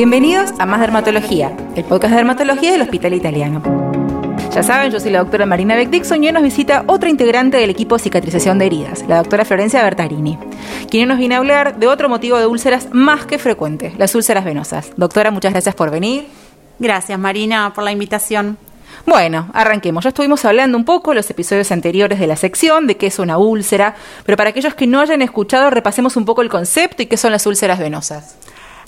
Bienvenidos a Más Dermatología, el podcast de dermatología del Hospital Italiano. Ya saben, yo soy la doctora Marina Beck Dixon y hoy nos visita otra integrante del equipo de cicatrización de heridas, la doctora Florencia Bertarini, quien nos viene a hablar de otro motivo de úlceras más que frecuente, las úlceras venosas. Doctora, muchas gracias por venir. Gracias, Marina, por la invitación. Bueno, arranquemos. Ya estuvimos hablando un poco en los episodios anteriores de la sección de qué es una úlcera, pero para aquellos que no hayan escuchado, repasemos un poco el concepto y qué son las úlceras venosas.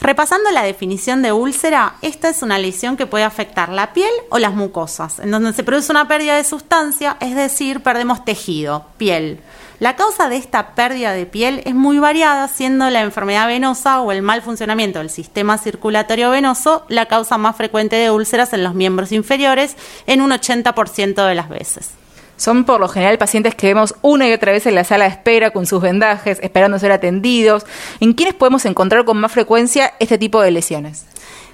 Repasando la definición de úlcera, esta es una lesión que puede afectar la piel o las mucosas, en donde se produce una pérdida de sustancia, es decir, perdemos tejido, piel. La causa de esta pérdida de piel es muy variada, siendo la enfermedad venosa o el mal funcionamiento del sistema circulatorio venoso la causa más frecuente de úlceras en los miembros inferiores en un 80% de las veces. Son por lo general pacientes que vemos una y otra vez en la sala de espera con sus vendajes, esperando ser atendidos. ¿En quiénes podemos encontrar con más frecuencia este tipo de lesiones?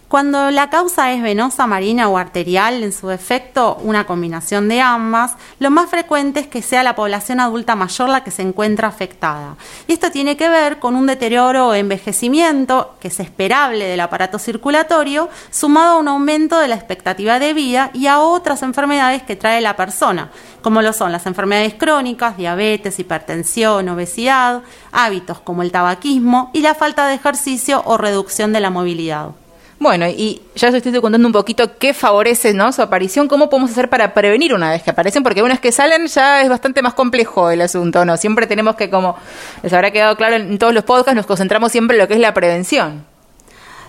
Cuando la causa es venosa, marina o arterial, en su efecto una combinación de ambas, lo más frecuente es que sea la población adulta mayor la que se encuentra afectada. Y esto tiene que ver con un deterioro o envejecimiento que es esperable del aparato circulatorio, sumado a un aumento de la expectativa de vida y a otras enfermedades que trae la persona, como lo son las enfermedades crónicas, diabetes, hipertensión, obesidad, hábitos como el tabaquismo y la falta de ejercicio o reducción de la movilidad. Bueno, y ya os estoy contando un poquito qué favorece ¿no? su aparición, cómo podemos hacer para prevenir una vez que aparecen, porque una vez que salen ya es bastante más complejo el asunto, ¿no? Siempre tenemos que, como les habrá quedado claro en todos los podcasts, nos concentramos siempre en lo que es la prevención.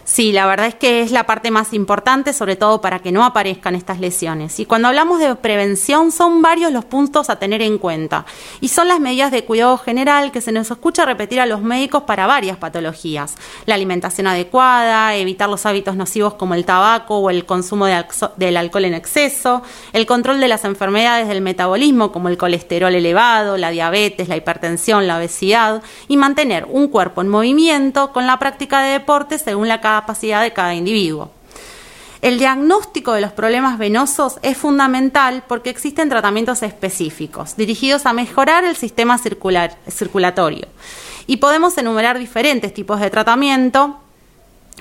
Sí, la verdad es que es la parte más importante, sobre todo para que no aparezcan estas lesiones. Y cuando hablamos de prevención, son varios los puntos a tener en cuenta. Y son las medidas de cuidado general que se nos escucha repetir a los médicos para varias patologías. La alimentación adecuada, evitar los hábitos nocivos como el tabaco o el consumo de del alcohol en exceso, el control de las enfermedades del metabolismo como el colesterol elevado, la diabetes, la hipertensión, la obesidad, y mantener un cuerpo en movimiento con la práctica de deporte según la capacidad de cada individuo. El diagnóstico de los problemas venosos es fundamental porque existen tratamientos específicos dirigidos a mejorar el sistema circulatorio. Y podemos enumerar diferentes tipos de tratamiento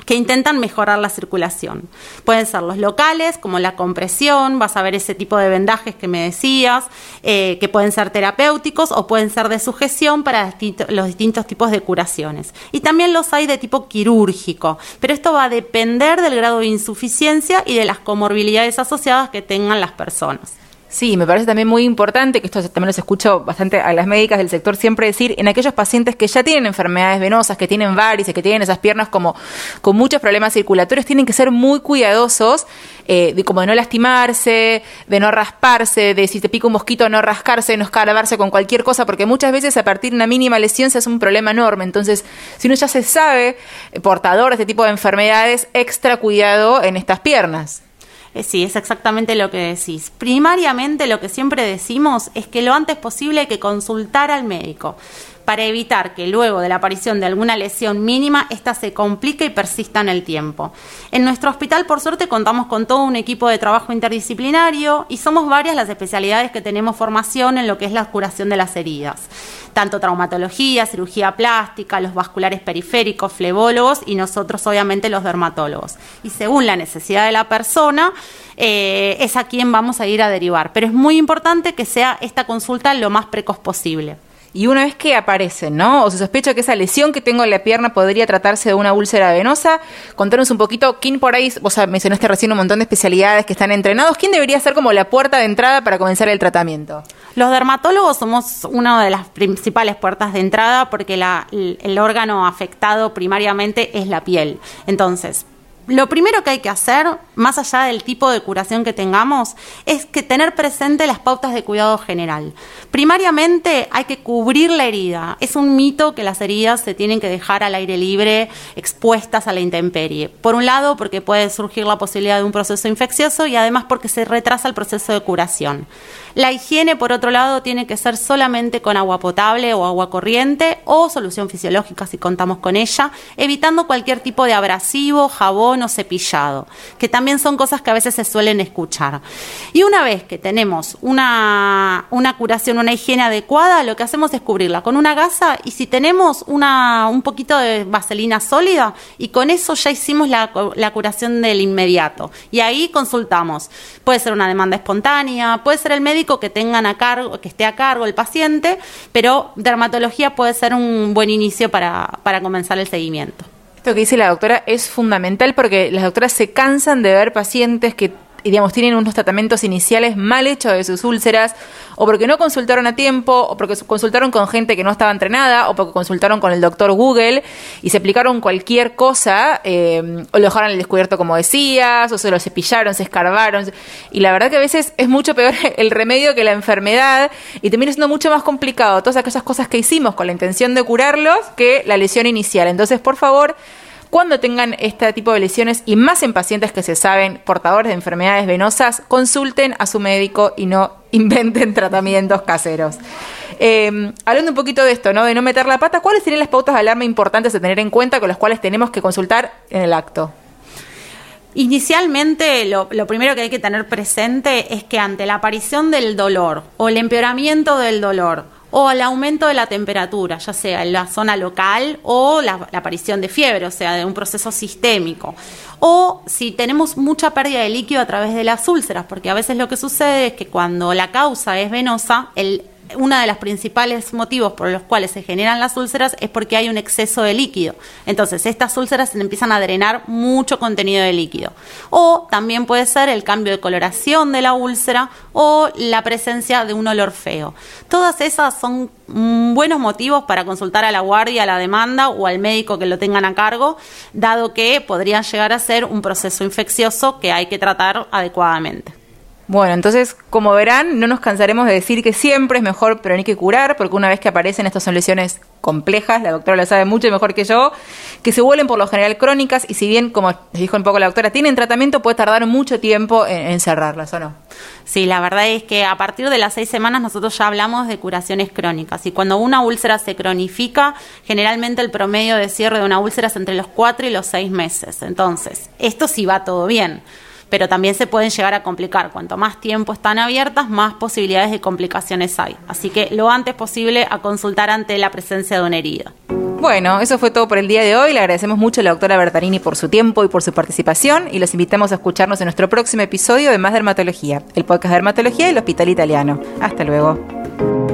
que intentan mejorar la circulación. Pueden ser los locales, como la compresión, vas a ver ese tipo de vendajes que me decías, eh, que pueden ser terapéuticos o pueden ser de sujeción para los distintos tipos de curaciones. Y también los hay de tipo quirúrgico, pero esto va a depender del grado de insuficiencia y de las comorbilidades asociadas que tengan las personas. Sí, me parece también muy importante, que esto también los escucho bastante a las médicas del sector siempre decir, en aquellos pacientes que ya tienen enfermedades venosas, que tienen varices, que tienen esas piernas como con muchos problemas circulatorios, tienen que ser muy cuidadosos eh, de como de no lastimarse, de no rasparse, de si te pica un mosquito no rascarse, no escalabarse con cualquier cosa, porque muchas veces a partir de una mínima lesión se hace un problema enorme. Entonces, si uno ya se sabe portador de este tipo de enfermedades, extra cuidado en estas piernas. Eh, sí, es exactamente lo que decís. Primariamente lo que siempre decimos es que lo antes posible hay que consultar al médico para evitar que luego de la aparición de alguna lesión mínima, ésta se complique y persista en el tiempo. En nuestro hospital, por suerte, contamos con todo un equipo de trabajo interdisciplinario y somos varias las especialidades que tenemos formación en lo que es la curación de las heridas. Tanto traumatología, cirugía plástica, los vasculares periféricos, flebólogos y nosotros, obviamente, los dermatólogos. Y según la necesidad de la persona, eh, es a quien vamos a ir a derivar. Pero es muy importante que sea esta consulta lo más precoz posible. Y una vez que aparecen, ¿no? O se sospecha que esa lesión que tengo en la pierna podría tratarse de una úlcera venosa, contanos un poquito, ¿quién por ahí, vos mencionaste recién un montón de especialidades que están entrenados, ¿quién debería ser como la puerta de entrada para comenzar el tratamiento? Los dermatólogos somos una de las principales puertas de entrada porque el órgano afectado primariamente es la piel. Entonces, lo primero que hay que hacer, más allá del tipo de curación que tengamos, es que tener presente las pautas de cuidado general. Primariamente hay que cubrir la herida. Es un mito que las heridas se tienen que dejar al aire libre, expuestas a la intemperie. Por un lado, porque puede surgir la posibilidad de un proceso infeccioso y además porque se retrasa el proceso de curación. La higiene, por otro lado, tiene que ser solamente con agua potable o agua corriente o solución fisiológica si contamos con ella, evitando cualquier tipo de abrasivo, jabón jabón o cepillado, que también son cosas que a veces se suelen escuchar. Y una vez que tenemos una, una curación, una higiene adecuada, lo que hacemos es cubrirla con una gasa y si tenemos una, un poquito de vaselina sólida y con eso ya hicimos la, la curación del inmediato. Y ahí consultamos. Puede ser una demanda espontánea, puede ser el médico que tengan a cargo, que esté a cargo el paciente, pero dermatología puede ser un buen inicio para, para comenzar el seguimiento. Esto que dice la doctora es fundamental porque las doctoras se cansan de ver pacientes que digamos, tienen unos tratamientos iniciales mal hechos de sus úlceras, o porque no consultaron a tiempo, o porque consultaron con gente que no estaba entrenada, o porque consultaron con el doctor Google y se aplicaron cualquier cosa, eh, o lo dejaron al descubierto como decías, o se lo cepillaron, se escarbaron. Y la verdad que a veces es mucho peor el remedio que la enfermedad, y termina siendo mucho más complicado todas aquellas cosas que hicimos con la intención de curarlos que la lesión inicial. Entonces, por favor, cuando tengan este tipo de lesiones y más en pacientes que se saben portadores de enfermedades venosas, consulten a su médico y no inventen tratamientos caseros. Eh, hablando un poquito de esto, ¿no? De no meter la pata, ¿cuáles serían las pautas de alarma importantes de tener en cuenta con las cuales tenemos que consultar en el acto? Inicialmente, lo, primero que hay que tener presente es que ante la aparición del dolor o el empeoramiento del dolor o el aumento de la temperatura, ya sea en la zona local o la, la, aparición de fiebre, o sea, de un proceso sistémico. O si tenemos mucha pérdida de líquido a través de las úlceras, porque a veces lo que sucede es que cuando la causa es venosa, el uno de los principales motivos por los cuales se generan las úlceras es porque hay un exceso de líquido. Entonces, estas úlceras empiezan a drenar mucho contenido de líquido. O también puede ser el cambio de coloración de la úlcera o la presencia de un olor feo. Todas esas son buenos motivos para consultar a la guardia, a la demanda o al médico que lo tengan a cargo, dado que podrían llegar a ser un proceso infeccioso que hay que tratar adecuadamente. Bueno, entonces, como verán, no nos cansaremos de decir que siempre es mejor prevenir que curar, porque una vez que aparecen estas son lesiones complejas, la doctora lo sabe mucho mejor que yo, que se vuelven por lo general crónicas y si bien, como dijo un poco la doctora, tienen tratamiento, puede tardar mucho tiempo en, en cerrarlas, ¿o no? Sí, la verdad es que a partir de las seis semanas nosotros ya hablamos de curaciones crónicas y cuando una úlcera se cronifica, generalmente el promedio de cierre de una úlcera es entre los cuatro y los seis meses. Entonces, esto sí va todo bien pero también se pueden llegar a complicar. Cuanto más tiempo están abiertas, más posibilidades de complicaciones hay. Así que lo antes posible a consultar ante la presencia de una herida. Bueno, eso fue todo por el día de hoy. Le agradecemos mucho a la doctora Bertarini por su tiempo y por su participación y los invitamos a escucharnos en nuestro próximo episodio de Más Dermatología, el podcast de dermatología del Hospital Italiano. Hasta luego.